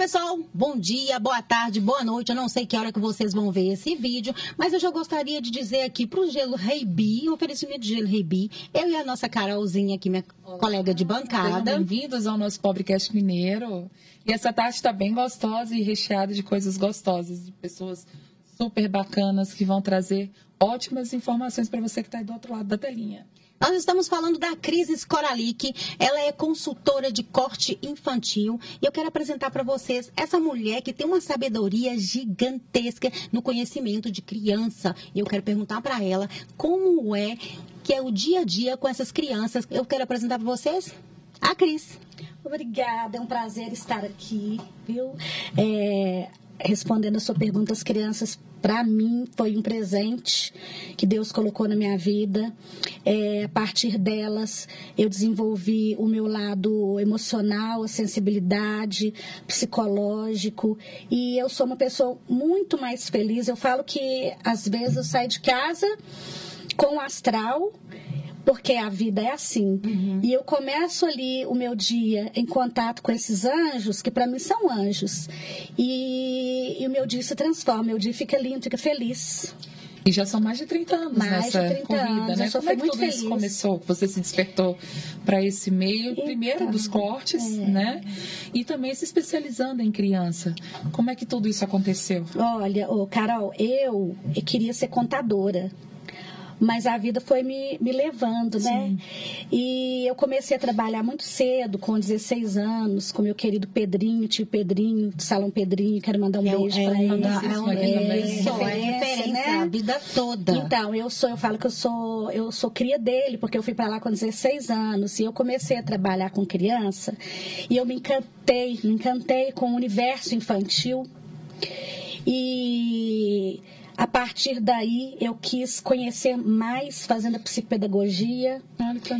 pessoal, bom dia, boa tarde, boa noite. Eu não sei que hora que vocês vão ver esse vídeo, mas eu já gostaria de dizer aqui para o Gelo Reibi, oferecimento de Gelo Reibi, eu e a nossa Carolzinha aqui, minha Olá. colega de bancada. Bem-vindos ao nosso Pobrecast Mineiro. E essa tarde está bem gostosa e recheada de coisas gostosas, de pessoas super bacanas que vão trazer ótimas informações para você que está aí do outro lado da telinha. Nós estamos falando da Cris Koralik. Ela é consultora de corte infantil. E eu quero apresentar para vocês essa mulher que tem uma sabedoria gigantesca no conhecimento de criança. E eu quero perguntar para ela como é que é o dia a dia com essas crianças. Eu quero apresentar para vocês a Cris. Obrigada, é um prazer estar aqui, viu? É, respondendo a sua pergunta, as crianças para mim foi um presente que Deus colocou na minha vida. É, a partir delas, eu desenvolvi o meu lado emocional, a sensibilidade, psicológico, e eu sou uma pessoa muito mais feliz. Eu falo que às vezes eu saio de casa com o astral porque a vida é assim. Uhum. E eu começo ali o meu dia em contato com esses anjos, que para mim são anjos. E, e, o meu dia se transforma, meu dia fica lindo, fica feliz. E já são mais de 30 anos mais nessa de 30 corrida, anos. né? Como é que tudo feliz. isso começou? Você se despertou para esse meio, então, primeiro dos cortes, é. né? E também se especializando em criança. Como é que tudo isso aconteceu? Olha, oh, Carol, eu queria ser contadora mas a vida foi me, me levando, né? E eu comecei a trabalhar muito cedo, com 16 anos, com meu querido Pedrinho, tio Pedrinho, do Salão Pedrinho, quero mandar um é, beijo é, para ele. É, é, isso, é referência né? a vida toda. Então, eu sou, eu falo que eu sou, eu sou cria dele, porque eu fui para lá com 16 anos e eu comecei a trabalhar com criança e eu me encantei, me encantei com o universo infantil. E a partir daí, eu quis conhecer mais fazendo a psicopedagogia,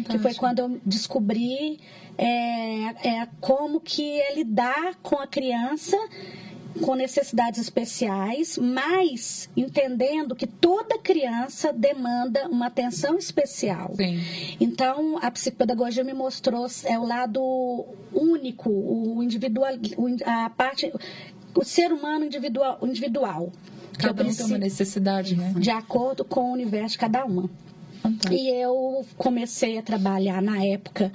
que foi quando eu descobri é, é, como que é lidar com a criança com necessidades especiais, mas entendendo que toda criança demanda uma atenção especial. Sim. Então, a psicopedagogia me mostrou é o lado único, o individual, a parte, o ser humano individual, individual Cada um tem uma necessidade, né? De acordo com o universo de cada uma. Fantástico. E eu comecei a trabalhar na época,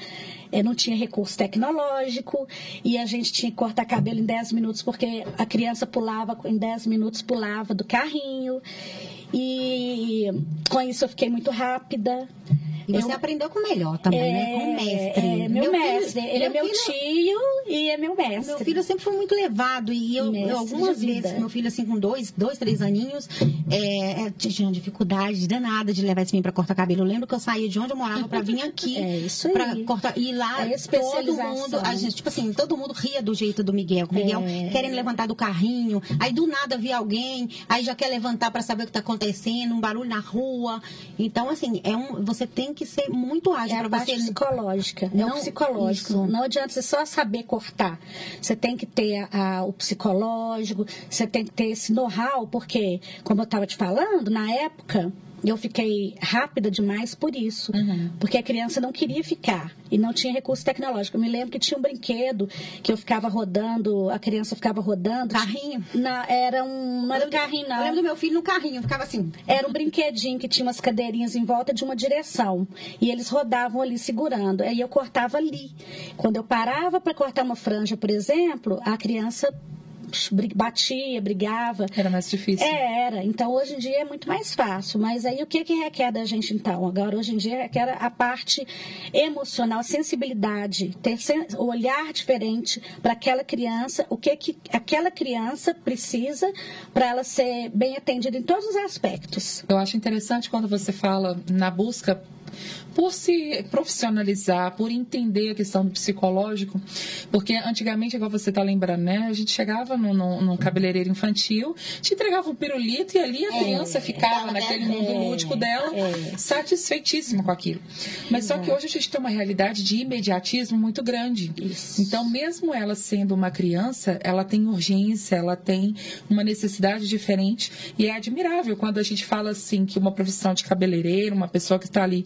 eu não tinha recurso tecnológico e a gente tinha que cortar cabelo em 10 minutos, porque a criança pulava, em 10 minutos pulava do carrinho. E com isso eu fiquei muito rápida. E você eu, aprendeu com o melhor também, é, né? Com o mestre. É, meu, meu mestre. Filho, ele é meu filho, tio e é meu mestre. Meu filho sempre foi muito levado. E eu, eu algumas vezes, meu filho, assim, com dois, dois três aninhos, é, é tinha dificuldade danada de levar esse menino pra cortar cabelo. Eu lembro que eu saía de onde eu morava pra vir aqui. É isso aí. Pra cortar. E lá, é todo mundo, a gente, tipo assim, todo mundo ria do jeito do Miguel. O Miguel é. querendo levantar do carrinho. Aí do nada via alguém, aí já quer levantar pra saber o que tá acontecendo, um barulho na rua. Então, assim, é um, você tem que ser muito ágil é para você. psicológica. Não, não psicológico. Isso. Não adianta você só saber cortar. Você tem que ter a, o psicológico, você tem que ter esse know-how, porque, como eu estava te falando, na época eu fiquei rápida demais por isso, uhum. porque a criança não queria ficar e não tinha recurso tecnológico. Eu me lembro que tinha um brinquedo que eu ficava rodando, a criança ficava rodando. Carrinho? Na, era um. Não era um carrinho, não. Eu lembro do meu filho no carrinho, ficava assim. Era um brinquedinho que tinha umas cadeirinhas em volta de uma direção. E eles rodavam ali segurando. Aí eu cortava ali. Quando eu parava para cortar uma franja, por exemplo, a criança batia, brigava. Era mais difícil. É, era. Então, hoje em dia é muito mais fácil. Mas aí, o que, que requer da gente, então? Agora, hoje em dia, requer a parte emocional, a sensibilidade, ter o olhar diferente para aquela criança, o que, que aquela criança precisa para ela ser bem atendida em todos os aspectos. Eu acho interessante quando você fala na busca por se profissionalizar, por entender a questão do psicológico, porque antigamente, igual você está lembrando, né? A gente chegava num, num, cabeleireiro infantil, te entregava um pirulito e ali a é, criança ficava naquele mundo é, lúdico dela, é. satisfeitíssima com aquilo. Mas só que hoje a gente tem uma realidade de imediatismo muito grande. Isso. Então, mesmo ela sendo uma criança, ela tem urgência, ela tem uma necessidade diferente e é admirável quando a gente fala assim que uma profissão de cabeleireiro, uma pessoa que está ali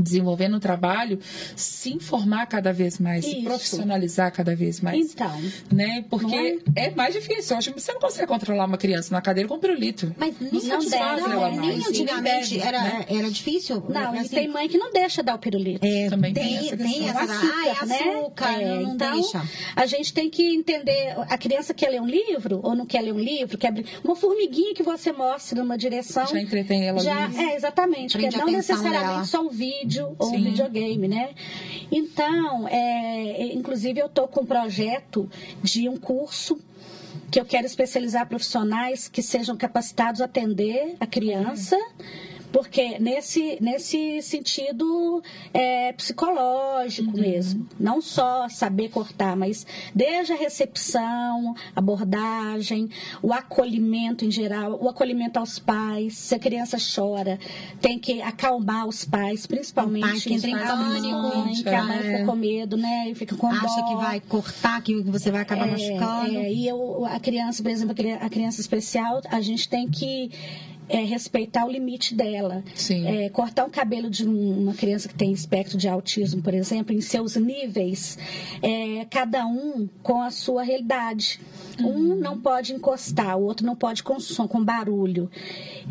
desenvolvendo o trabalho, se informar cada vez mais, se Isso. profissionalizar cada vez mais. Então, Né? Porque Não é? mais difícil. Hoje você não consegue controlar uma criança na cadeira com pirulito. Mas nem, Não satisfaz deve, ela não, mais. nem antigamente era, né? era difícil. não, e assim, tem mãe que não deixa dar o pirulito. é, Também tem tem, essa tem essa, açúcar, ah, é né? açúcar, É, não, não então, deixa. a gente tem que entender, a criança quer ler um livro ou não quer ler um livro, quer uma formiguinha que você mostra numa direção. Já entretém ela Já, é, exatamente, Prende porque não necessariamente dela. só um vídeo ou Sim. um videogame, né? Então, é, inclusive eu estou com um projeto de um curso que eu quero especializar profissionais que sejam capacitados a atender a criança. Porque nesse, nesse sentido é, psicológico mesmo. Não só saber cortar, mas desde a recepção, abordagem, o acolhimento em geral, o acolhimento aos pais. Se a criança chora, tem que acalmar os pais, principalmente entra em os pais pânico, que a mãe é. fica com medo, né? E fica com Acha dó. que vai cortar, que você vai acabar machucando. É, e eu, a criança, por exemplo, a criança especial, a gente tem que é, respeitar o limite dela. Sim. É, cortar o cabelo de um- uma criança que tem espectro de autismo, por exemplo, em seus níveis, é, cada um com a sua realidade. Um não pode encostar, o outro não pode com som, com barulho.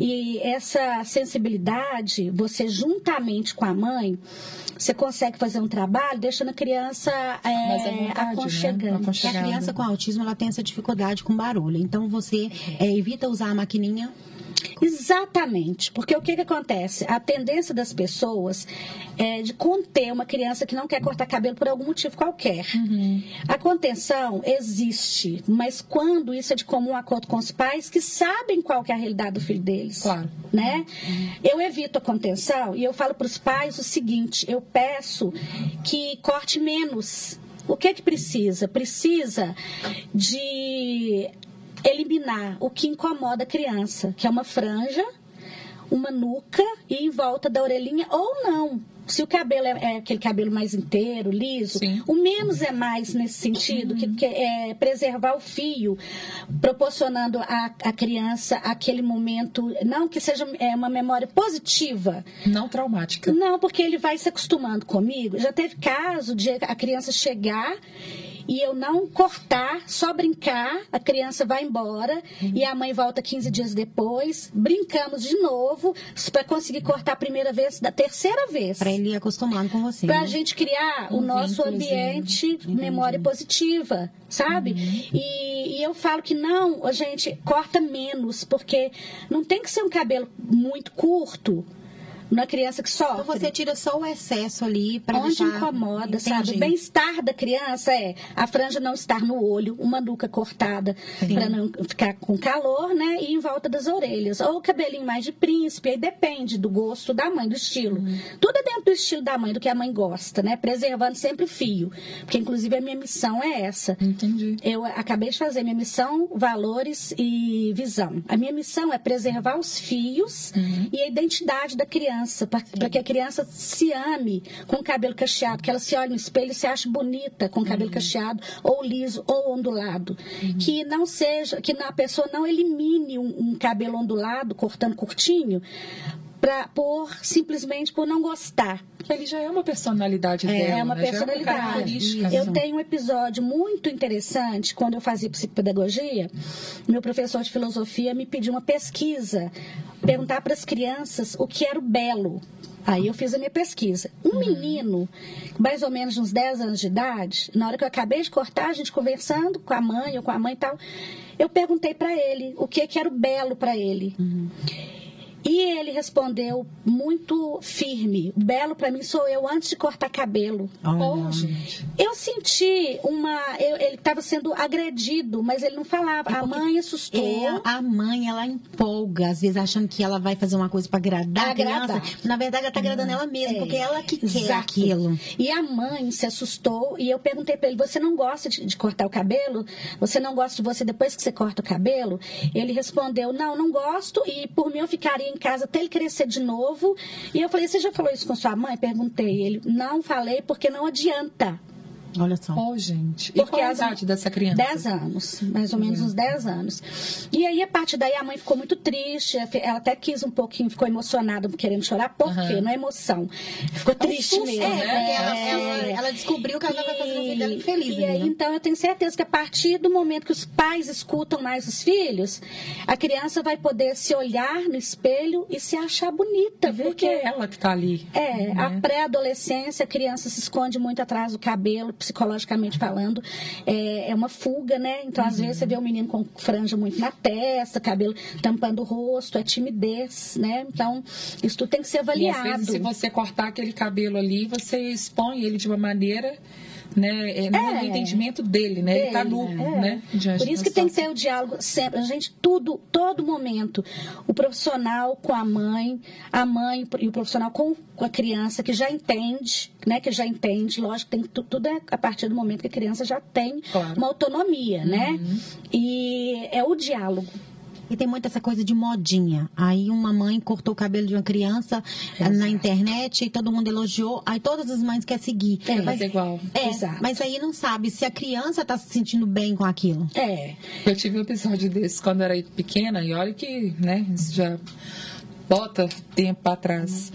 E essa sensibilidade, você juntamente com a mãe, você consegue fazer um trabalho deixando a criança é, à vontade, né? aconchegante. Porque a criança com autismo ela tem essa dificuldade com barulho. Então você é, evita usar a maquininha. Exatamente, porque o que, que acontece? A tendência das pessoas é de conter uma criança que não quer cortar cabelo por algum motivo qualquer. A contenção existe, mas quando isso é de comum acordo com os pais que sabem qual que é a realidade do filho deles. Claro. Né? Eu evito a contenção e eu falo para os pais o seguinte: eu peço que corte menos. O que que precisa? Precisa de eliminar o que incomoda a criança, que é uma franja, uma nuca e em volta da orelhinha ou não. Se o cabelo é, é aquele cabelo mais inteiro, liso, Sim. o menos é mais nesse sentido, que, que é preservar o fio, proporcionando à, à criança aquele momento, não que seja é, uma memória positiva, Não traumática. não, porque ele vai se acostumando comigo. Já teve caso de a criança chegar e eu não cortar, só brincar, a criança vai embora e a mãe volta 15 dias depois, brincamos de novo para conseguir cortar a primeira vez, da terceira vez. Para ele ir acostumado com você. Pra né? gente criar o nosso ambiente memória positiva, sabe? Uhum. E, e eu falo que não, a gente corta menos, porque não tem que ser um cabelo muito curto na criança que sofre. Então você tira só o excesso ali para Onde deixar... incomoda, sabe? Entendi. O bem-estar da criança é a franja não estar no olho, uma nuca cortada para não ficar com calor, né? E em volta das orelhas. Ou o cabelinho mais de príncipe, aí depende do gosto da mãe, do estilo. Uhum. Tudo é dentro do estilo da mãe, do que a mãe gosta, né? Preservando sempre o fio. Porque, inclusive, a minha missão é essa. Entendi. Eu acabei de fazer minha missão, valores e visão. A minha missão é preservar os fios e a identidade da criança, para que a criança se ame com o cabelo cacheado, que ela se olhe no espelho e se ache bonita com o cabelo cacheado, ou liso, ou ondulado. Que não seja, que a pessoa não elimine um, um cabelo ondulado, cortando curtinho, pra, por simplesmente por não gostar. Ali já é uma personalidade É, dela. é uma né? Personalidade. característica, eu né? tenho um episódio muito interessante quando eu fazia psicopedagogia. Meu professor de filosofia me pediu uma pesquisa, perguntar para as crianças o que era o belo. Aí eu fiz a minha pesquisa. Um menino, mais ou menos de uns 10 anos de idade, na hora que eu acabei de cortar, a gente conversando com a mãe ou com a mãe e tal, eu perguntei para ele o que, que era o belo para ele. E ele respondeu muito firme: Belo para mim sou eu antes de cortar cabelo. Oh, gente. Eu senti uma. eu- ele estava sendo agredido, mas ele não falava. a mãe assustou. É, a mãe, ela empolga, às vezes achando que ela vai fazer uma coisa para agradar, Agradar. a criança. Na verdade, ela tá agradando ela mesma, É, porque ela que quer exato. aquilo. E a mãe se assustou e eu perguntei para ele: Você não gosta de, de cortar o cabelo? Você não gosta de você depois que você corta o cabelo? Ele respondeu: Não, não gosto e por mim eu ficaria em casa até ele crescer de novo. E eu falei: Você já falou isso com sua mãe? Perguntei. Ele: Não falei porque não adianta. Olha só. Oh, gente. E Porque qual a as- idade dessa criança? 10 anos, mais ou menos uns 10 anos. E aí, a partir daí, a mãe ficou muito triste. Ela até quis um pouquinho, ficou emocionada, querendo chorar. Por Aham. quê? Não é emoção. Ficou triste susto, mesmo. É, porque né? ela, É. ela, ela descobriu que ela estava fazendo a vida dela infeliz. E aí, né? então, eu tenho certeza que a partir do momento que os pais escutam mais os filhos, a criança vai poder se olhar no espelho e se achar bonita, viu? Porque é ela que tá ali. É, a né? pré-adolescência, a criança se esconde muito atrás do cabelo, psicologicamente falando. É, é uma fuga, né? Então, às vezes, você vê o menino com franja muito na testa, cabelo tampando o rosto, é timidez, né? Então, isso tudo tem que ser E às avaliado. vezes, se você cortar aquele cabelo ali, você expõe ele de uma maneira, né? É, no É. entendimento dele, né? Ele tá dele, nu, é. né? diante Por isso que tem que ter o diálogo sempre. A gente, tudo, todo momento. O profissional com a mãe, a mãe e o profissional com, com a criança que já entende, né? Que já entende. Lógico, tem, tu- tudo é a partir do momento que a criança já tem Claro. uma autonomia, né? Uhum. E é o diálogo. E tem muito essa coisa de modinha. Aí uma mãe cortou o cabelo de uma criança eh, na Exato. internet e todo mundo elogiou. Aí todas as mães querem seguir. É, Mas é igual. É, Exato. mas aí não sabe se a criança está se sentindo bem com aquilo. É. Eu tive um episódio desse quando era pequena, e olha que, né, isso já bota tempo atrás.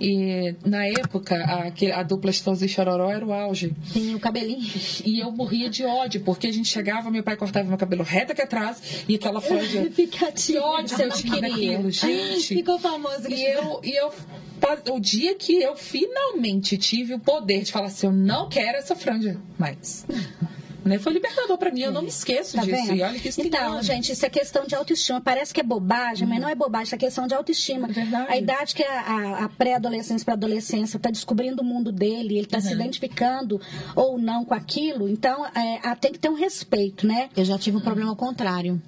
E na época, a, a dupla e Chororó era o auge. Tem o cabelinho. E eu morria de ódio, porque a gente chegava, meu pai cortava meu cabelo reto aqui atrás e aquela franja. Que ódio que eu tinha daquilo, gente. Ficou famoso. E eu, e eu, o dia que eu finalmente tive o poder de falar assim, eu não quero essa franja mais. Né? Foi libertador pra mim, eu não me esqueço Tá disso. vendo? E olha que isso tem então, anos. gente, isso é questão de autoestima. Parece que é bobagem, mas não é bobagem, isso é questão de autoestima. É verdade. A idade que a, a- a pré-adolescência para adolescência está descobrindo o mundo dele, ele está se Uhum. identificando ou não com aquilo, então é, tem que ter um respeito, né? Eu já tive um problema ao contrário.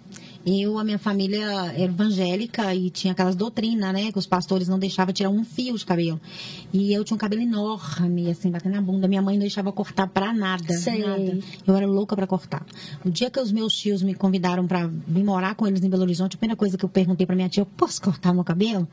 Eu, a minha família era evangélica e tinha aquelas doutrinas, né? Que os pastores não deixavam tirar um fio de cabelo. E eu tinha um cabelo enorme, assim, batendo na bunda. Minha mãe não deixava cortar pra nada. Sei. Nada. Eu era louca pra cortar. O dia que os meus tios me convidaram pra vir morar com eles em Belo Horizonte, a primeira coisa que eu perguntei pra minha tia, eu posso cortar meu cabelo?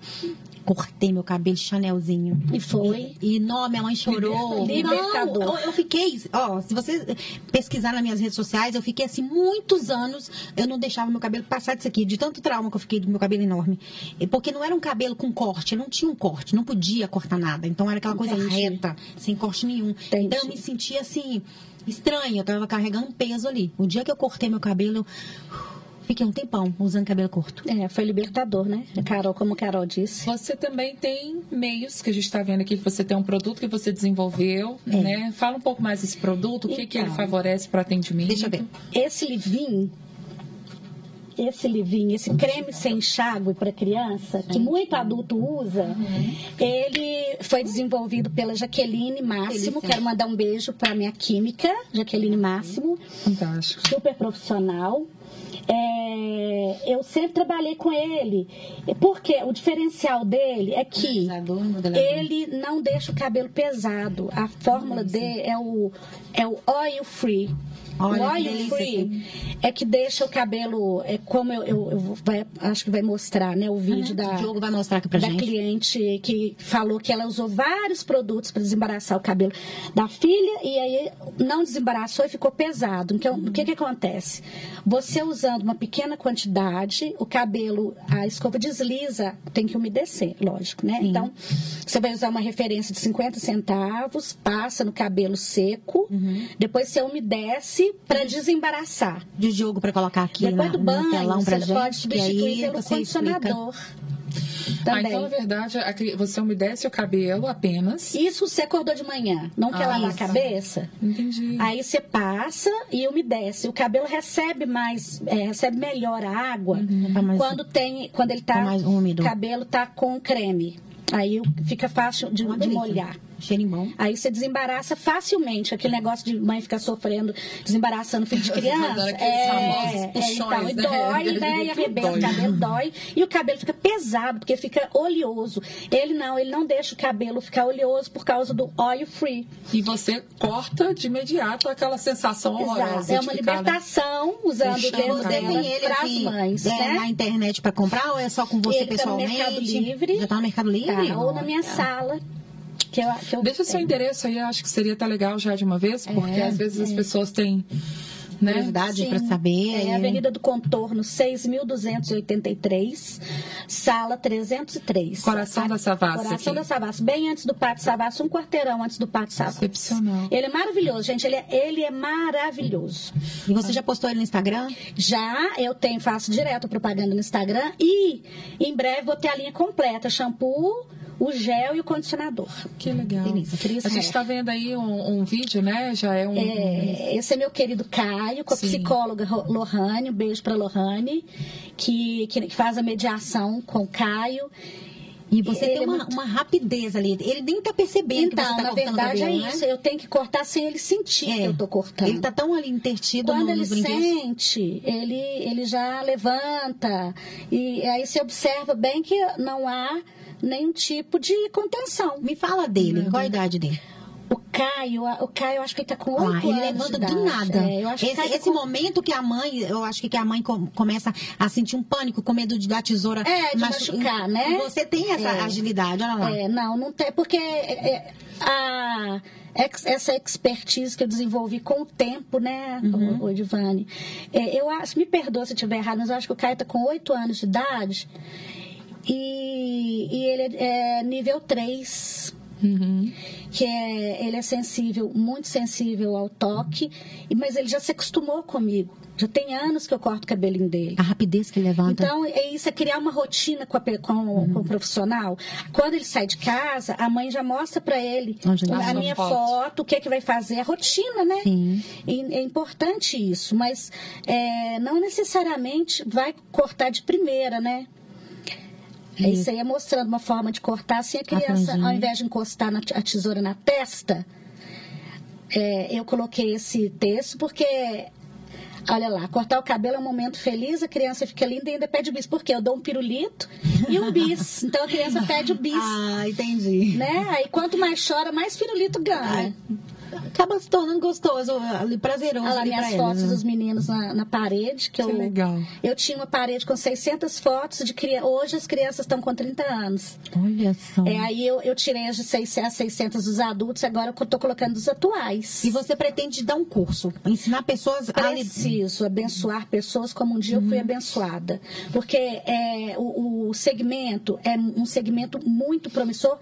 Cortei meu cabelo chanelzinho. E foi. E não, minha mãe chorou. Libertador. Não, eu, eu fiquei, ó, se você pesquisar nas minhas redes sociais, eu fiquei assim muitos anos, eu não deixava meu cabelo passar disso aqui, de tanto trauma que eu fiquei do meu cabelo enorme. E Porque não era um cabelo com corte, não tinha um corte, não podia cortar nada. Então era aquela coisa Entendi. reta, sem corte nenhum. Entendi. Então eu me sentia assim, estranha, eu tava carregando um peso ali. O dia que eu cortei meu cabelo, eu fiquei um tempão usando cabelo curto. É, foi libertador, né? Carol, como Carol disse. Você também tem meios que a gente está vendo aqui, que você tem um produto que você desenvolveu, É. né? Fala um pouco mais desse produto, o que, que ele Então. favorece para atendimento. Deixa eu ver. Esse livinho, esse livinho, esse creme sem enxágue para criança, que muito adulto usa, ele foi desenvolvido pela Jaqueline Máximo. Quero mandar um beijo para minha química, Jaqueline Máximo, Fantástico. super profissional. É, eu sempre trabalhei com ele, porque o diferencial dele é que ele não deixa o cabelo pesado. A fórmula dele é o, é o oil free. Olha, oil free é que deixa o cabelo, é como eu, eu, eu vai- acho que vai mostrar, né, o vídeo da, O Diogo vai mostrar aqui pra da gente. cliente que falou que ela usou vários produtos para desembaraçar o cabelo da filha e aí não desembaraçou e ficou pesado. Então, o que que acontece? Você usando uma pequena quantidade, o cabelo, a escova desliza, tem que umedecer, lógico, né? Então, você vai usar uma referência de 50 centavos, passa no cabelo seco, Uhum. depois você umedece para desembaraçar. de Diogo para colocar aqui Depois na, do no banho, telão pra você gente. pode substituir pelo explica. condicionador. Ah, então, na verdade, você umedece o cabelo apenas. Isso você acordou de manhã, não quer Ah, lavar a cabeça? Entendi. Aí você passa e umedece. O cabelo recebe mais, é, recebe melhor a água Tá mais- quando tem, quando ele tá, Tá mais úmido. o cabelo tá com creme. Aí fica fácil de, de molhar. Cheirinho bom. Aí você desembaraça facilmente. Aquele negócio de mãe ficar sofrendo, desembaraçando filho de criança. É, puxões, então, e né? dói, né? E arrebenta, Dói. o cabelo dói. E o cabelo fica pesado, porque fica oleoso. Ele não, ele não deixa o cabelo ficar oleoso por causa do oil free. E você corta de imediato aquela sensação horrorosa. Exato. É uma ficar, né? libertação usando o Fechando dedo o Você cabelo. dela tem ele para as mães, é, né? na internet para comprar ou é só com você Ele tá no pessoalmente? Mercado Livre. Já tá no Mercado Livre? Tá, ou na minha Olha. sala. Que eu, que eu, Deixa seu é, endereço aí, eu acho que seria até legal já de uma vez, porque às vezes as pessoas têm. Né? Curiosidade para saber. É aí- Avenida do Contorno, 6.283, sala 303. Coração da Savassi Coração aqui. da Savassi, bem antes do Pátio Savassi, um quarteirão antes do Pátio Savassi. Excepcional. Ele é maravilhoso, gente, ele é, ele é maravilhoso. E você já postou ele no Instagram? Já eu tenho, faço direto propaganda no Instagram e em breve vou ter a linha completa, shampoo, o gel e o condicionador. Que legal. Delícia, a gente está vendo aí um, um vídeo, né? Já é um. É, esse é meu querido Caio, com a Sim. psicóloga Lohane, um beijo para Lohane, que, que faz a mediação com o Caio. E você Ele tem é uma, muito- uma rapidez ali. Ele nem tá percebendo que você Então, tá na cortando verdade cabelo, é né? isso, eu tenho que cortar sem ele sentir que eu tô cortando. Ele tá tão ali intertido Quando no, ele sente, ele, ele já levanta. E aí você observa bem que não há nenhum tipo de contenção. Me fala dele, qual a idade dele? O Caio, o Caio, eu acho que ele tá com Ah, oito ele anos. levanta de do idade. nada. É, que esse Caio tá esse com- momento que a mãe, eu acho que a mãe com- começa a sentir um pânico, com medo de dar tesoura. É, de machucar, né? Você tem essa É. agilidade, olha lá. É, não, não tem, porque é, é, a, essa expertise que eu desenvolvi com o tempo, né, Uhum. o, é, eu acho, me perdoa se eu estiver errado, mas eu acho que o Caio está com oito anos de idade e, e ele é, é nível 3 Uhum. que é, ele é sensível, muito sensível ao toque, mas ele já se acostumou comigo. Já tem anos que eu corto o cabelinho dele. A rapidez que levanta. Então, é isso é criar uma rotina com, a com- com o profissional. Quando ele sai de casa, a mãe já mostra para ele ele a minha Foto. foto, o que é que vai fazer, a rotina, né? Sim. E é importante isso, mas é, não necessariamente vai cortar de primeira, né? É Isso aí é mostrando uma forma de cortar assim a criança, franjinha. ao invés de encostar na- a tesoura na testa, é, eu coloquei esse texto porque, olha lá, cortar o cabelo é um momento feliz, a criança fica linda e ainda pede bis. Por quê? Eu dou um pirulito e um bis. Então a criança pede o bis. Ah, entendi. Né? Aí quanto mais chora, mais pirulito ganha. Acaba se tornando gostoso, prazeroso. Olha lá minhas fotos ela, né? dos meninos na, na parede. Que, Que eu, legal. Eu tinha uma parede com 600 fotos de crianças. Hoje as crianças estão com 30 anos. Olha só. É, aí eu, eu tirei as de 600, 600 dos adultos, agora eu estou colocando dos atuais. E você pretende dar um curso, ensinar pessoas a. Preciso abençoar pessoas como um dia eu Uhum. fui abençoada. Porque é, o, o segmento é um segmento muito promissor.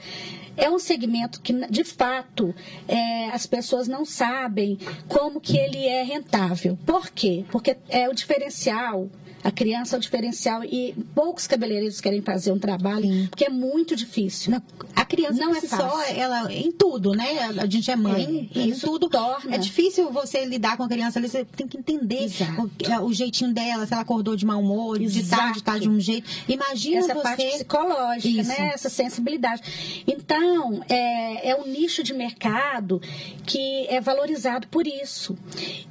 É um segmento que, de fato, é, as pessoas não sabem como que ele é rentável. Por quê? Porque é o diferencial. A criança é o diferencial e poucos cabeleireiros querem fazer um trabalho, Sim. porque é muito difícil. Não, A criança Não é fácil. só, ela em tudo, né? A gente é mãe, É, em isso tudo. torna. É difícil você lidar com a criança ali, você tem que entender o, o jeitinho dela, se ela acordou de mau humor, de Exato. tarde, tá de um jeito. Imagina essa você. parte psicológica, Isso. né? Essa sensibilidade. Então, é, é um nicho de mercado que é valorizado por isso.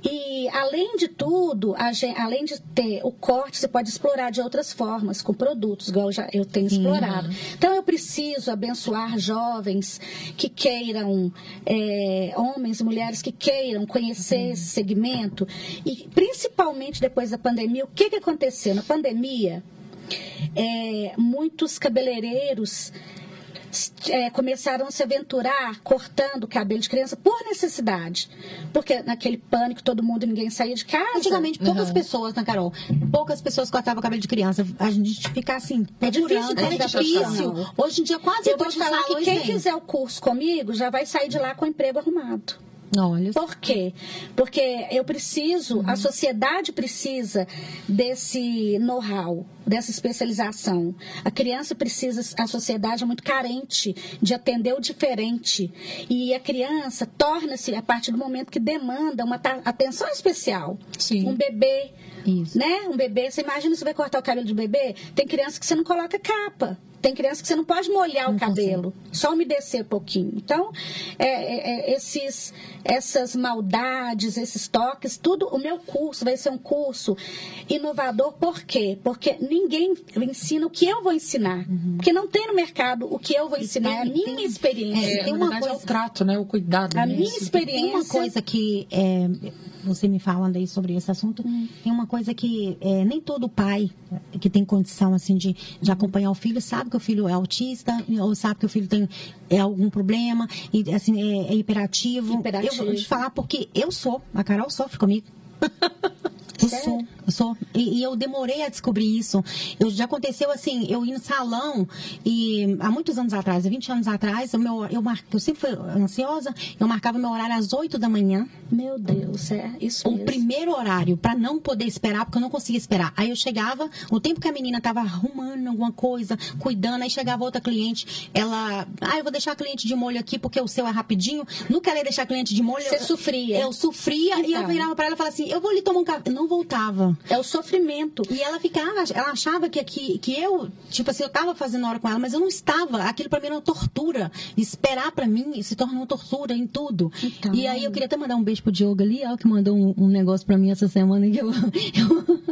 E, além de tudo, a além de ter o você pode explorar de outras formas, com produtos, igual já eu tenho explorado. Então, eu preciso abençoar jovens que queiram, é, homens e mulheres que queiram conhecer esse segmento. E, principalmente depois da pandemia, o que, que aconteceu? Na pandemia, é, muitos cabeleireiros é, começaram a se aventurar cortando o cabelo de criança por necessidade. Porque naquele pânico, todo mundo, ninguém saía de casa. Antigamente, poucas Uhum. pessoas, né, Carol? Poucas pessoas cortavam cabelo de criança. A gente fica assim, É difícil procurando, é difícil. Hoje em dia, quase eu vou te falar que quem têm. fizer o curso comigo já vai sair de lá com o emprego arrumado. Olha, Por quê? Porque eu preciso, a sociedade precisa desse know-how, dessa especialização. A criança precisa, a sociedade é muito carente de atender o diferente. E a criança torna-se, a partir do momento que demanda uma atenção especial. Sim. Um bebê, Isso. né? Um bebê, você imagina você vai cortar o cabelo de bebê? Tem criança que você não coloca capa. Tem criança que você não pode molhar o cabelo, só umedecer um pouquinho. Então, é, é, é, esses, essas maldades, esses toques, tudo, o meu curso vai ser um curso inovador, por quê? Porque ninguém ensina o que eu vou ensinar. Porque não tem no mercado o que eu vou ensinar, é a tem- minha é, experiência. É, tem na uma verdade é coisa- o trato, né? O cuidado. A né? minha Isso. experiência. Tem uma coisa que é, você me falando aí sobre esse assunto, hum. tem uma coisa que é, nem todo pai que tem condição assim de, de acompanhar o filho sabe que o filho é autista ou sabe que o filho tem é, algum problema e assim é, é hiperativo. hiperativo. Eu vou te falar porque eu sou, a Carol sofre comigo. Eu sou, eu sou. E, e, eu demorei a descobrir isso. Eu, já aconteceu assim, eu ia no salão e há muitos anos atrás, 20 anos atrás, o meu, eu, mar, eu sempre fui ansiosa, eu marcava meu horário às 8 da manhã. Meu Deus, é isso O mesmo. primeiro horário, para não poder esperar, porque eu não conseguia esperar. Aí eu chegava, o tempo que a menina tava arrumando alguma coisa, cuidando, aí chegava outra cliente, ela, ah, eu vou deixar a cliente de molho aqui porque o seu é rapidinho. Não queria deixar a cliente de molho. Você eu, sofria. Eu sofria então. e eu então. virava para ela e falava assim, eu vou lhe tomar um café. Não voltava. É o sofrimento. E ela ficava, ela achava que, que, que eu, tipo assim, eu estava fazendo hora com ela, mas eu não estava. Aquilo para mim era uma tortura. Esperar para mim se torna uma tortura em tudo. Então... E aí eu queria até mandar um beijo pro Diogo ali, ó, que mandou um, um negócio para mim essa semana que eu, eu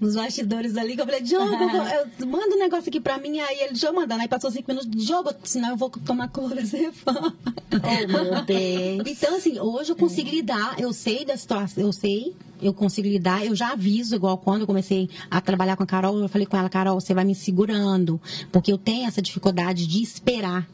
nos bastidores ali, que eu falei, Diogo, eu, manda um negócio aqui para mim, aí ele, deixa eu mandar. Aí passou cinco minutos, Diogo, senão eu vou tomar clorazepam. Oh, meu Deus. Então, assim, hoje eu consigo é. lidar, eu sei da situação, eu sei eu consigo lidar, eu já aviso, igual quando eu comecei a trabalhar com a Carol, eu falei com ela, Carol, você vai me segurando, porque eu tenho essa dificuldade de esperar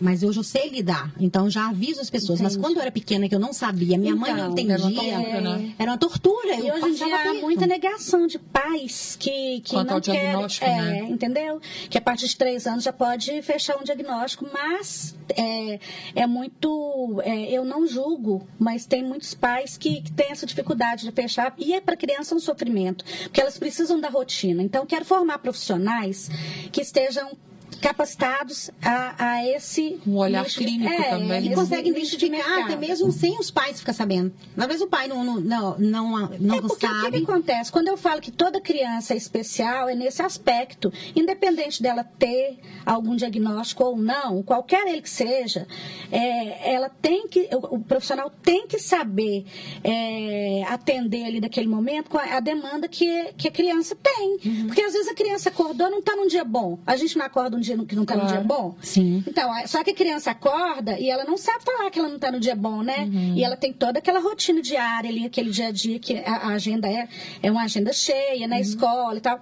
mas hoje eu sei lidar, então já aviso as pessoas. Entendi. Mas quando eu era pequena, que eu não sabia, minha então, mãe não entendia, era uma tortura. Né? Era uma tortura e hoje em dia há muita negação de pais que, que Quanto não querem. É, né? Entendeu? Que a partir de três anos já pode fechar um diagnóstico, mas é, é muito. É, eu não julgo, mas tem muitos pais que, que têm essa dificuldade de fechar, e é para criança um sofrimento, porque elas precisam da rotina. Então, quero formar profissionais que estejam capacitados a, a esse. Um olhar nicho, clínico é, também. E consegue identificar até mesmo sem os pais ficar sabendo. Às vezes o pai não, não, não, não, não é porque sabe. O que, que, acontece? Quando eu falo que toda criança é especial, é nesse aspecto. Independente dela ter algum diagnóstico ou não, qualquer ele que seja, é, ela tem que. O, o, profissional tem que saber é, atender ali naquele momento com a, a, demanda que, que a criança tem. Uhum. Porque às vezes a criança acordou não está num dia bom. A gente não acorda um dia dia que não está claro. no dia bom? Sim. Então, só que a criança acorda e ela não sabe falar que ela não está no dia bom, né? Uhum. E ela tem toda aquela rotina diária ali, aquele dia a dia que a, a agenda é, é uma agenda cheia na uhum. escola e tal.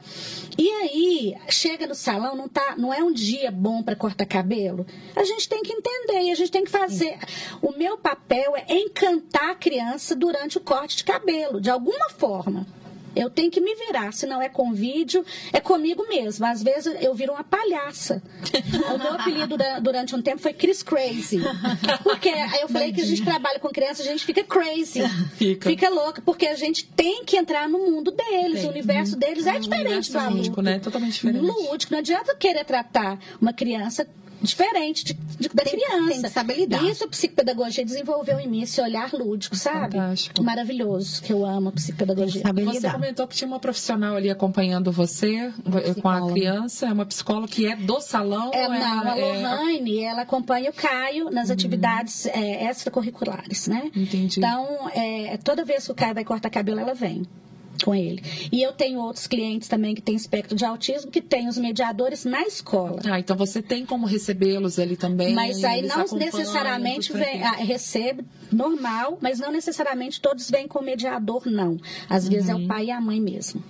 E aí, chega no salão, não, tá, não é um dia bom para cortar cabelo. A gente tem que entender e a gente tem que fazer. O meu papel é encantar a criança durante o corte de cabelo, de alguma forma. Eu tenho que me virar. Se não é com vídeo, é comigo mesmo. Às vezes eu viro uma palhaça. o meu apelido durante um tempo foi Chris Crazy. Porque aí eu falei que a gente trabalha com criança, a gente fica crazy. Fica. Fica louca, porque a gente tem que entrar no mundo deles. Tem. O universo deles é, é diferente do adulto. Lúdico, né? Totalmente diferente. Lúdico. Não adianta querer tratar uma criança diferente de, de, da tem, criança. Tem que saber lidar. Isso a psicopedagogia desenvolveu em mim, esse olhar lúdico, sabe? Fantástico. Maravilhoso, que eu amo a psicopedagogia. Saber você lidar. comentou que tinha uma profissional ali acompanhando você com a criança, é uma psicóloga que é do salão? É, não, a é Lohane, é... ela acompanha o Caio nas uhum. atividades é, extracurriculares, né? Entendi. Então, é, toda vez que o Caio vai cortar cabelo, ela vem com ele. E eu tenho outros clientes também que têm espectro de autismo, que têm os mediadores na escola. Ah, então você tem como recebê-los ali também. Mas aí não necessariamente vem, ah, recebe normal, mas não necessariamente todos vêm com mediador, não. Às uhum. vezes é o uhum. pai e a mãe mesmo.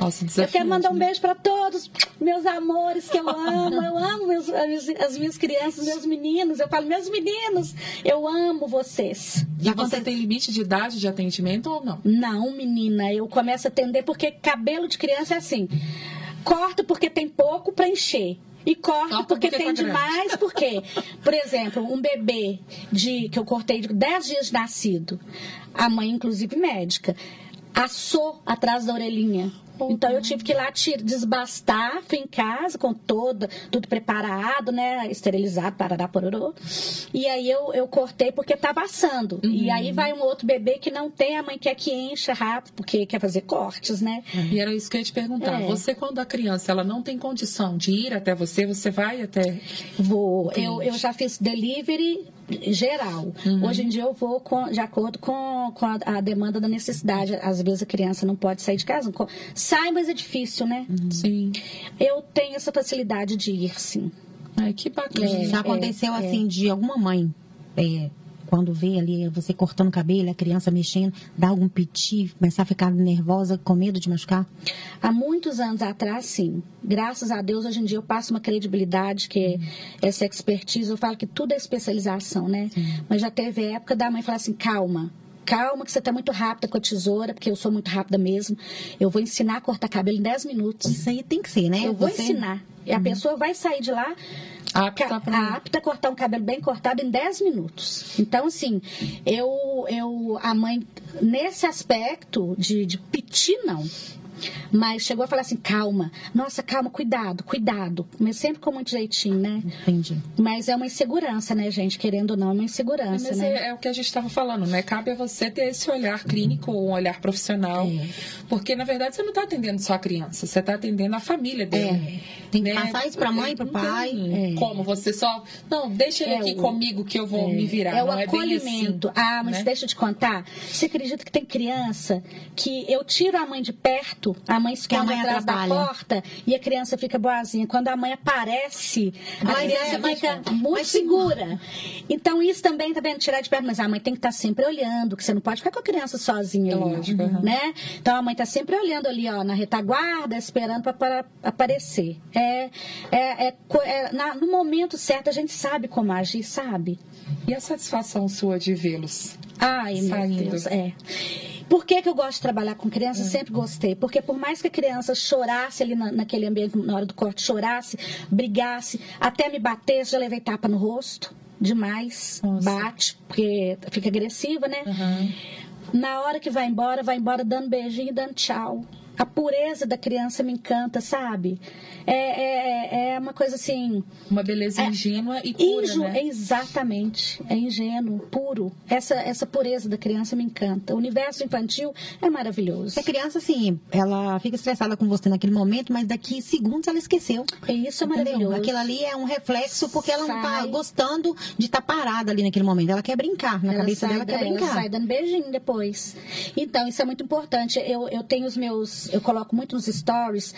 Nossa, eu quero mandar um beijo para todos meus amores que eu amo. Eu amo meus, as minhas crianças, meus meninos. Eu falo, meus meninos, eu amo vocês. E você tem limite de idade de atendimento ou não? Não, menina. Eu começo a atender porque cabelo de criança é assim. Corta porque tem pouco para encher. E corta porque, porque tem tá demais, porque, por exemplo, um bebê de que eu cortei de 10 dias de nascido, a mãe, inclusive médica, assou atrás da orelhinha. Então eu tive que ir lá desbastar, fui em casa com toda, tudo preparado, né? Esterilizado, parará, pororô. E aí eu, eu cortei porque estava assando. Uhum. E aí vai um outro bebê que não tem, a mãe quer que encha rápido, porque quer fazer cortes, né? E era isso que eu ia te perguntar. É. Você, quando a criança ela não tem condição de ir até você, você vai até. Vou. Eu, eu já fiz delivery geral. Uhum. Hoje em dia eu vou com, de acordo com, com a, a, demanda da necessidade. Às vezes a criança não pode sair de casa. Sai, mas é difícil, né? Uhum. Sim. Eu tenho essa facilidade de ir, sim. Ai, que bacana. É, Já aconteceu é, assim é. de alguma mãe é, quando vê ali você cortando o cabelo, a criança mexendo, dá algum piti, começar a ficar nervosa, com medo de machucar? Há muitos anos atrás, sim. Graças a Deus, hoje em dia eu passo uma credibilidade, que essa expertise, eu falo que tudo é especialização, né? Mas já teve época da mãe falar assim, calma, calma que você está muito rápida com a tesoura, porque eu sou muito rápida mesmo. Eu vou ensinar a cortar cabelo em 10 minutos. Isso aí tem que ser, né? Eu vou Você- ensinar. E a pessoa vai sair de lá Apta pra- apta a cortar um cabelo bem cortado em 10 minutos. Então, assim, eu, eu a mãe, nesse aspecto de, de piti, não. Mas chegou a falar assim, calma, nossa, calma, cuidado, cuidado. Mas sempre com muito jeitinho, né? Entendi. Mas é uma insegurança, né, gente? Querendo ou não, é uma insegurança, Mas né? é, é o que a gente estava falando, né? Cabe a você ter esse olhar clínico um olhar profissional. É. Porque, na verdade, você não está atendendo só a criança, você está atendendo a família dele. É. Tem que né? passar isso pra mãe, pro Não pai. tem É. Como você só. Não, deixa ele É aqui o- comigo que eu vou me virar. É o não é acolhimento. assim, ah, mas né? deixa eu te contar. Você acredita que tem criança que eu tiro a mãe de perto, a mãe Que a esconde mãe atrás da atrapalha. porta e a criança fica boazinha. Quando a mãe aparece, a Mas criança é, mas- fica muito mas- segura. Então, isso também tá vendo tirar de perto, mas a mãe tem que estar sempre olhando, que você não pode ficar com a criança sozinha É ali, lógico, aham. né? Então a mãe tá sempre olhando ali, ó, na retaguarda, esperando para aparecer. É, é, é é, na- no momento certo a gente sabe como agir, sabe? E a satisfação sua de vê-los? Ai, Saindo. meu Deus, é. Por que, que eu gosto de trabalhar com criança? Hum. Sempre gostei. Porque por mais que a criança chorasse ali na- naquele ambiente, na hora do corte, chorasse, brigasse, até me batesse, já levei tapa no rosto. Demais. Nossa. Bate, porque fica agressiva, né? Aham. Na hora que vai embora, vai embora dando beijinho e dando tchau. A pureza da criança me encanta, sabe? É, é, é uma coisa assim. Uma beleza ingênua e pura, Inju- né? Exatamente. É ingênuo, puro. Essa, essa pureza da criança me encanta. O universo infantil é maravilhoso. A criança, assim, ela fica estressada com você naquele momento, mas daqui segundos ela esqueceu. Isso é Entendeu? maravilhoso. Aquilo ali é um reflexo porque ela não tá Sai. gostando de estar parada ali naquele momento. Ela quer brincar. Na Ela cabeça sai, dela quer ela brincar. sai dando beijinho depois. Então, isso é muito importante. Eu, eu tenho os meus. Eu coloco muito nos stories.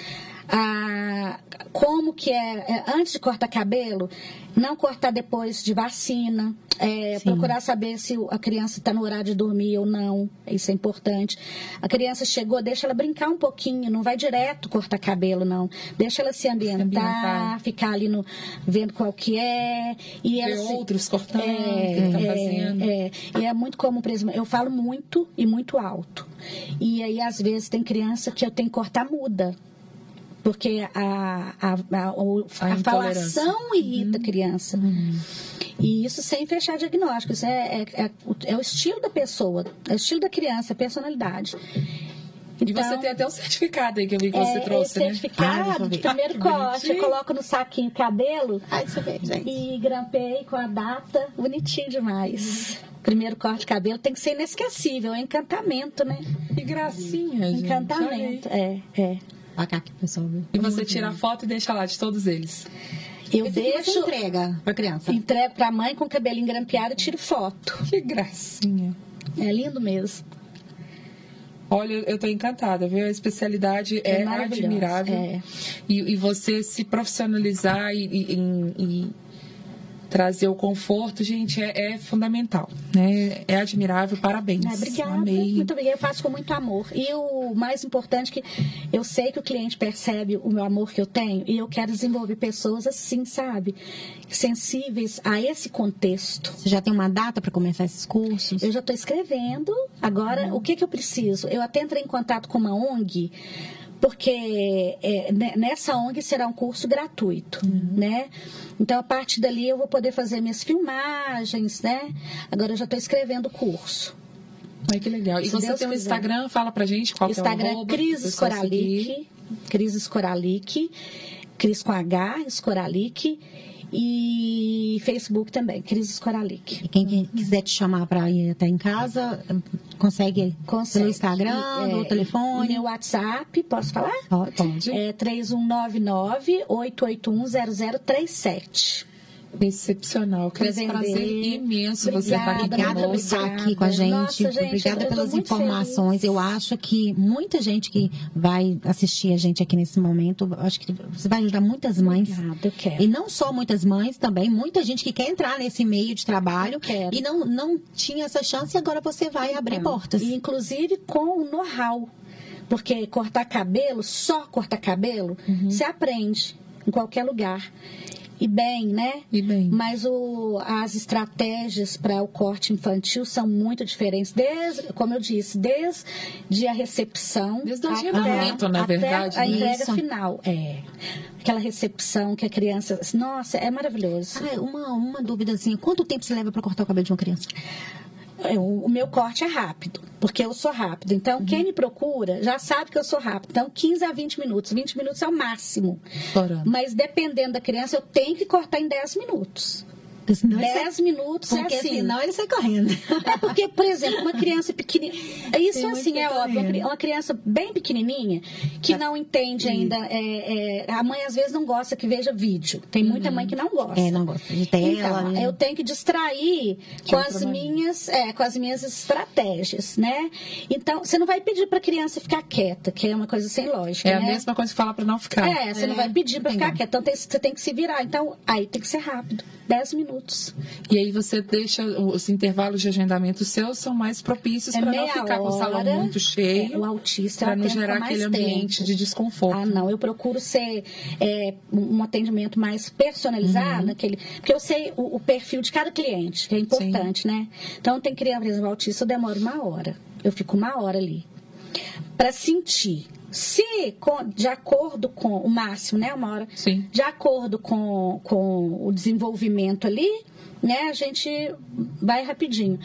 Ah, como que é, é, antes de cortar cabelo, não cortar depois de vacina, é, procurar saber se a criança está no horário de dormir ou não, isso é importante. A criança chegou, deixa ela brincar um pouquinho, não vai direto cortar cabelo, não. Deixa ela se ambientar, ambientar. ficar ali no, vendo qual que é. E ela se- outros cortando, o que é, estão é, fazendo. é. E é muito comum, por exemplo, eu falo muito e muito alto. E aí, às vezes, tem criança que eu tenho que cortar muda. Porque a, a, a, A a falação irrita a criança. E isso sem fechar diagnóstico. Isso é, é, é o- é o estilo da pessoa, é o estilo da criança, a personalidade. E você tem até um certificado aí que eu vi que você é, trouxe, esse né? Ah, certificado eu de primeiro Que corte, eu coloco no saquinho cabelo Ai, eu ver, gente. e grampei com a data, bonitinho demais. Primeiro corte de cabelo tem que ser inesquecível, é encantamento, né? Que gracinha, gente. Encantamento, é, é. Que o pessoal viu. E você tira a foto e deixa lá de todos eles. Eu Esse aqui você deixo, entrega pra criança. entrego pra mãe com o cabelinho grampeado e tiro foto. Que gracinha. É lindo mesmo. Olha, eu tô encantada, viu? A especialidade é, É admirável. é. E, e você se profissionalizar e, e- e- e trazer o conforto, gente, é, é fundamental. Né? É admirável, parabéns. Ah, obrigada. Amei. Muito obrigada. Eu faço com muito amor. E o mais importante é que eu sei que o cliente percebe o meu amor que eu tenho e eu quero desenvolver pessoas assim, sabe? Sensíveis a esse contexto. Você já tem uma data para começar esses cursos? Eu já estou escrevendo. Agora, o que, que eu preciso? Eu até entrei em contato com uma ONG, porque é, ne- nessa ONG será um curso gratuito, né? Então, a partir dali, eu vou poder fazer minhas filmagens, né? Agora, eu já estou escrevendo o curso. Ai, que legal. E Se você Deus tem um quiser. Instagram, fala pra gente qual que é o Instagram Cris. Scoralic, Cris Scoralic, Cris com H, Scoralic, e Facebook também, Cris Scoralic. E quem que- quiser te chamar para ir até em casa, consegue, Consegue. pelo Instagram, É, no telefone? Meu WhatsApp, posso falar? Pode. É 3199-881-0037. Excepcional. Cris, prazer imenso você estar aqui Obrigada por estar aqui com a gente. Nossa, gente, obrigada pelas informações. feliz. Eu acho que muita gente que vai assistir a gente aqui nesse momento, acho que você vai ajudar muitas mães. Obrigada, eu quero. E não só muitas mães também, muita gente que quer entrar nesse meio de trabalho e não, não tinha essa chance e agora você vai abrir Então, portas. E, inclusive com o know-how. Porque cortar cabelo, só cortar cabelo, Uhum. você aprende em qualquer lugar. E bem, né? E bem. Mas o- as estratégias para o corte infantil são muito diferentes. Desde, como eu disse, desde a recepção. Desde o até- agendamento, na até verdade, A né? entrega Isso. final. É. Aquela recepção que a criança. Nossa, é maravilhoso. Ah, uma, uma dúvidazinha. Quanto tempo você leva para cortar o cabelo de uma criança? É, O meu corte é rápido, porque eu sou rápido. Então, Uhum. quem me procura já sabe que eu sou rápido. Então, 15 a 20 minutos. 20 minutos é o máximo. Estourando. Mas dependendo da criança, eu tenho que cortar em 10 minutos. Porque senão ele sai- 10 minutos é Porque assim. senão ele sai correndo. É porque, por exemplo, uma criança pequenininha. Isso Tem assim é que óbvio. Uma criança bem pequenininha que não entende ainda. é, é, a mãe às vezes não gosta que veja vídeo. Tem muita mãe que não gosta. É, não gosta de tela. Então, né? eu tenho que distrair com outra as minhas, é, com as minhas estratégias, né? Então, você não vai pedir para a criança ficar quieta, que é uma coisa sem lógica, É a né? mesma coisa que falar para não ficar. É, você não É, vai pedir para ficar quieta. Então, tem- você tem que se virar. Então, aí tem que ser rápido. 10 minutos. E aí você deixa os intervalos de agendamento seus são mais propícios É para não ficar com o salão hora. muito É, cheio, o autista é para o não gerar aquele ambiente tempo. de desconforto. Ah, não. Eu procuro ser é, um atendimento mais personalizado, Uhum. aquele, porque eu sei o, o perfil de cada cliente, que é importante, né? Então, tem criança, por exemplo, autista, eu demoro uma hora. Eu fico uma hora ali. Para sentir. Se, com- de acordo com o máximo, né? Uma hora. Sim. De acordo com, com o desenvolvimento ali, né? A gente vai rapidinho.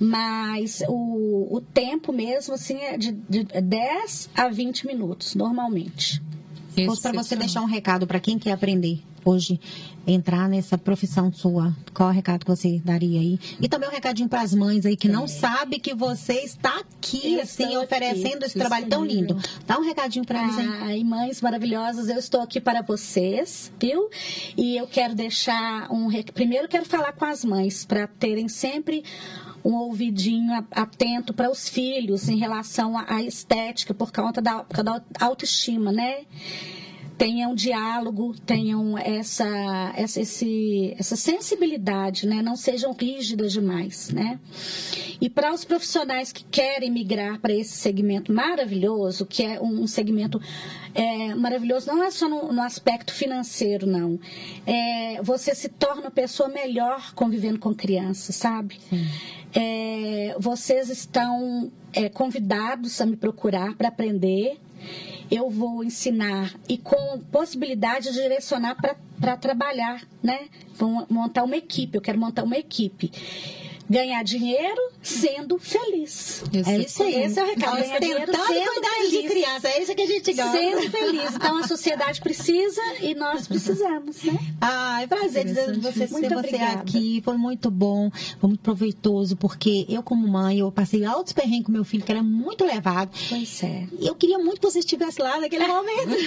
Mas o, o tempo mesmo, assim, é de, de 10 a 20 minutos, normalmente. Se fosse para você deixar um recado para quem quer aprender hoje, entrar nessa profissão sua, qual é o recado que você daria aí? E também um recadinho para as mães aí que não sabe que você está aqui, Eu assim, oferecendo aqui, esse trabalho tão lindo. Dá um recadinho para eles aí. Ai, mães maravilhosas, eu estou aqui para vocês, viu? E eu quero deixar um. rec- Primeiro, quero falar com as mães, para terem sempre um ouvidinho atento para os filhos em relação à estética, por conta da, por causa da autoestima, né? tenham diálogo, tenham essa, essa, esse, essa sensibilidade, né? Não sejam rígidas demais, né? E para os profissionais que querem migrar para esse segmento maravilhoso, que é um segmento é, maravilhoso, não é só no, no aspecto financeiro, não. É, você se torna uma pessoa melhor convivendo com crianças, sabe? É, vocês estão é, convidados a me procurar para aprender eu vou ensinar e com possibilidade de direcionar para trabalhar, né? Vou montar uma equipe, eu quero montar uma equipe. Ganhar dinheiro sendo feliz. Isso. É isso aí. Esse é o recado. Ganhar dinheiro sendo cuidar de feliz. criança, é isso que a gente gosta. Sendo feliz. Então a sociedade precisa e nós precisamos, né? Ai, prazer de você, Muito ter você obrigada. aqui. Foi muito bom, foi muito proveitoso, porque eu, como mãe, eu passei altos perrengues com meu filho, que era muito levado. Pois é. E eu queria muito que você estivesse lá naquele momento.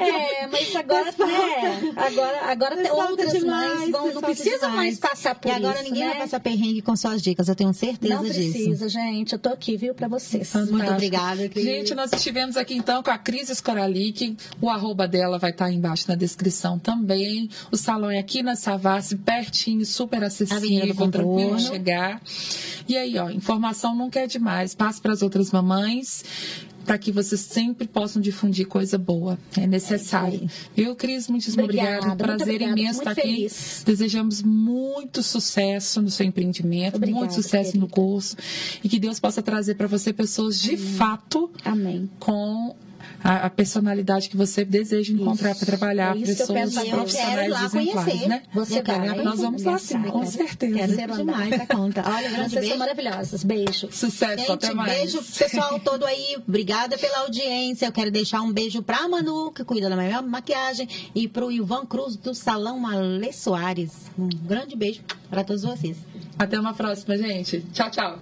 É, mas agora, né? Agora, agora outras mães vão, não demais. mais passar por E agora isso, ninguém né? vai passar perrengue com suas dicas, eu tenho certeza Não disso. precisa, gente. Eu tô aqui, viu, pra vocês. Muito obrigada, Cris. Gente, nós estivemos aqui então com a Cris Escoralic. O arroba dela vai estar aí embaixo na descrição também. O salão é aqui na Savassi, pertinho, super acessível, tranquilo chegar. E aí, ó, informação nunca é demais. Passe para as outras mamães. Para que vocês sempre possam difundir coisa boa. É necessário. Viu, Cris? Muitíssimo Obrigada. Um muito prazer obrigada, imenso estar aqui. feliz. Desejamos muito sucesso no seu empreendimento, Obrigada, muito sucesso no querida. curso. E que Deus possa trazer para você pessoas de fato Amém. com a, a personalidade que você deseja encontrar para trabalhar É isso que eu pessoas a eu profissionais quero ir lá exemplares, conhecer. né? Você Eu vai. conhecer. Nós vamos lá sim, com certeza. Quero ser demais a conta. Olha, Vocês beijo. são maravilhosas. Beijo. Sucesso, Gente, até mais. beijo pessoal todo aí. Obrigada pela audiência. Eu quero deixar um beijo pra Manu, que cuida da minha maquiagem, e pro Ivan Cruz do Salão Alê Soares. Um grande beijo para todos vocês. Até uma próxima, gente. Tchau, tchau.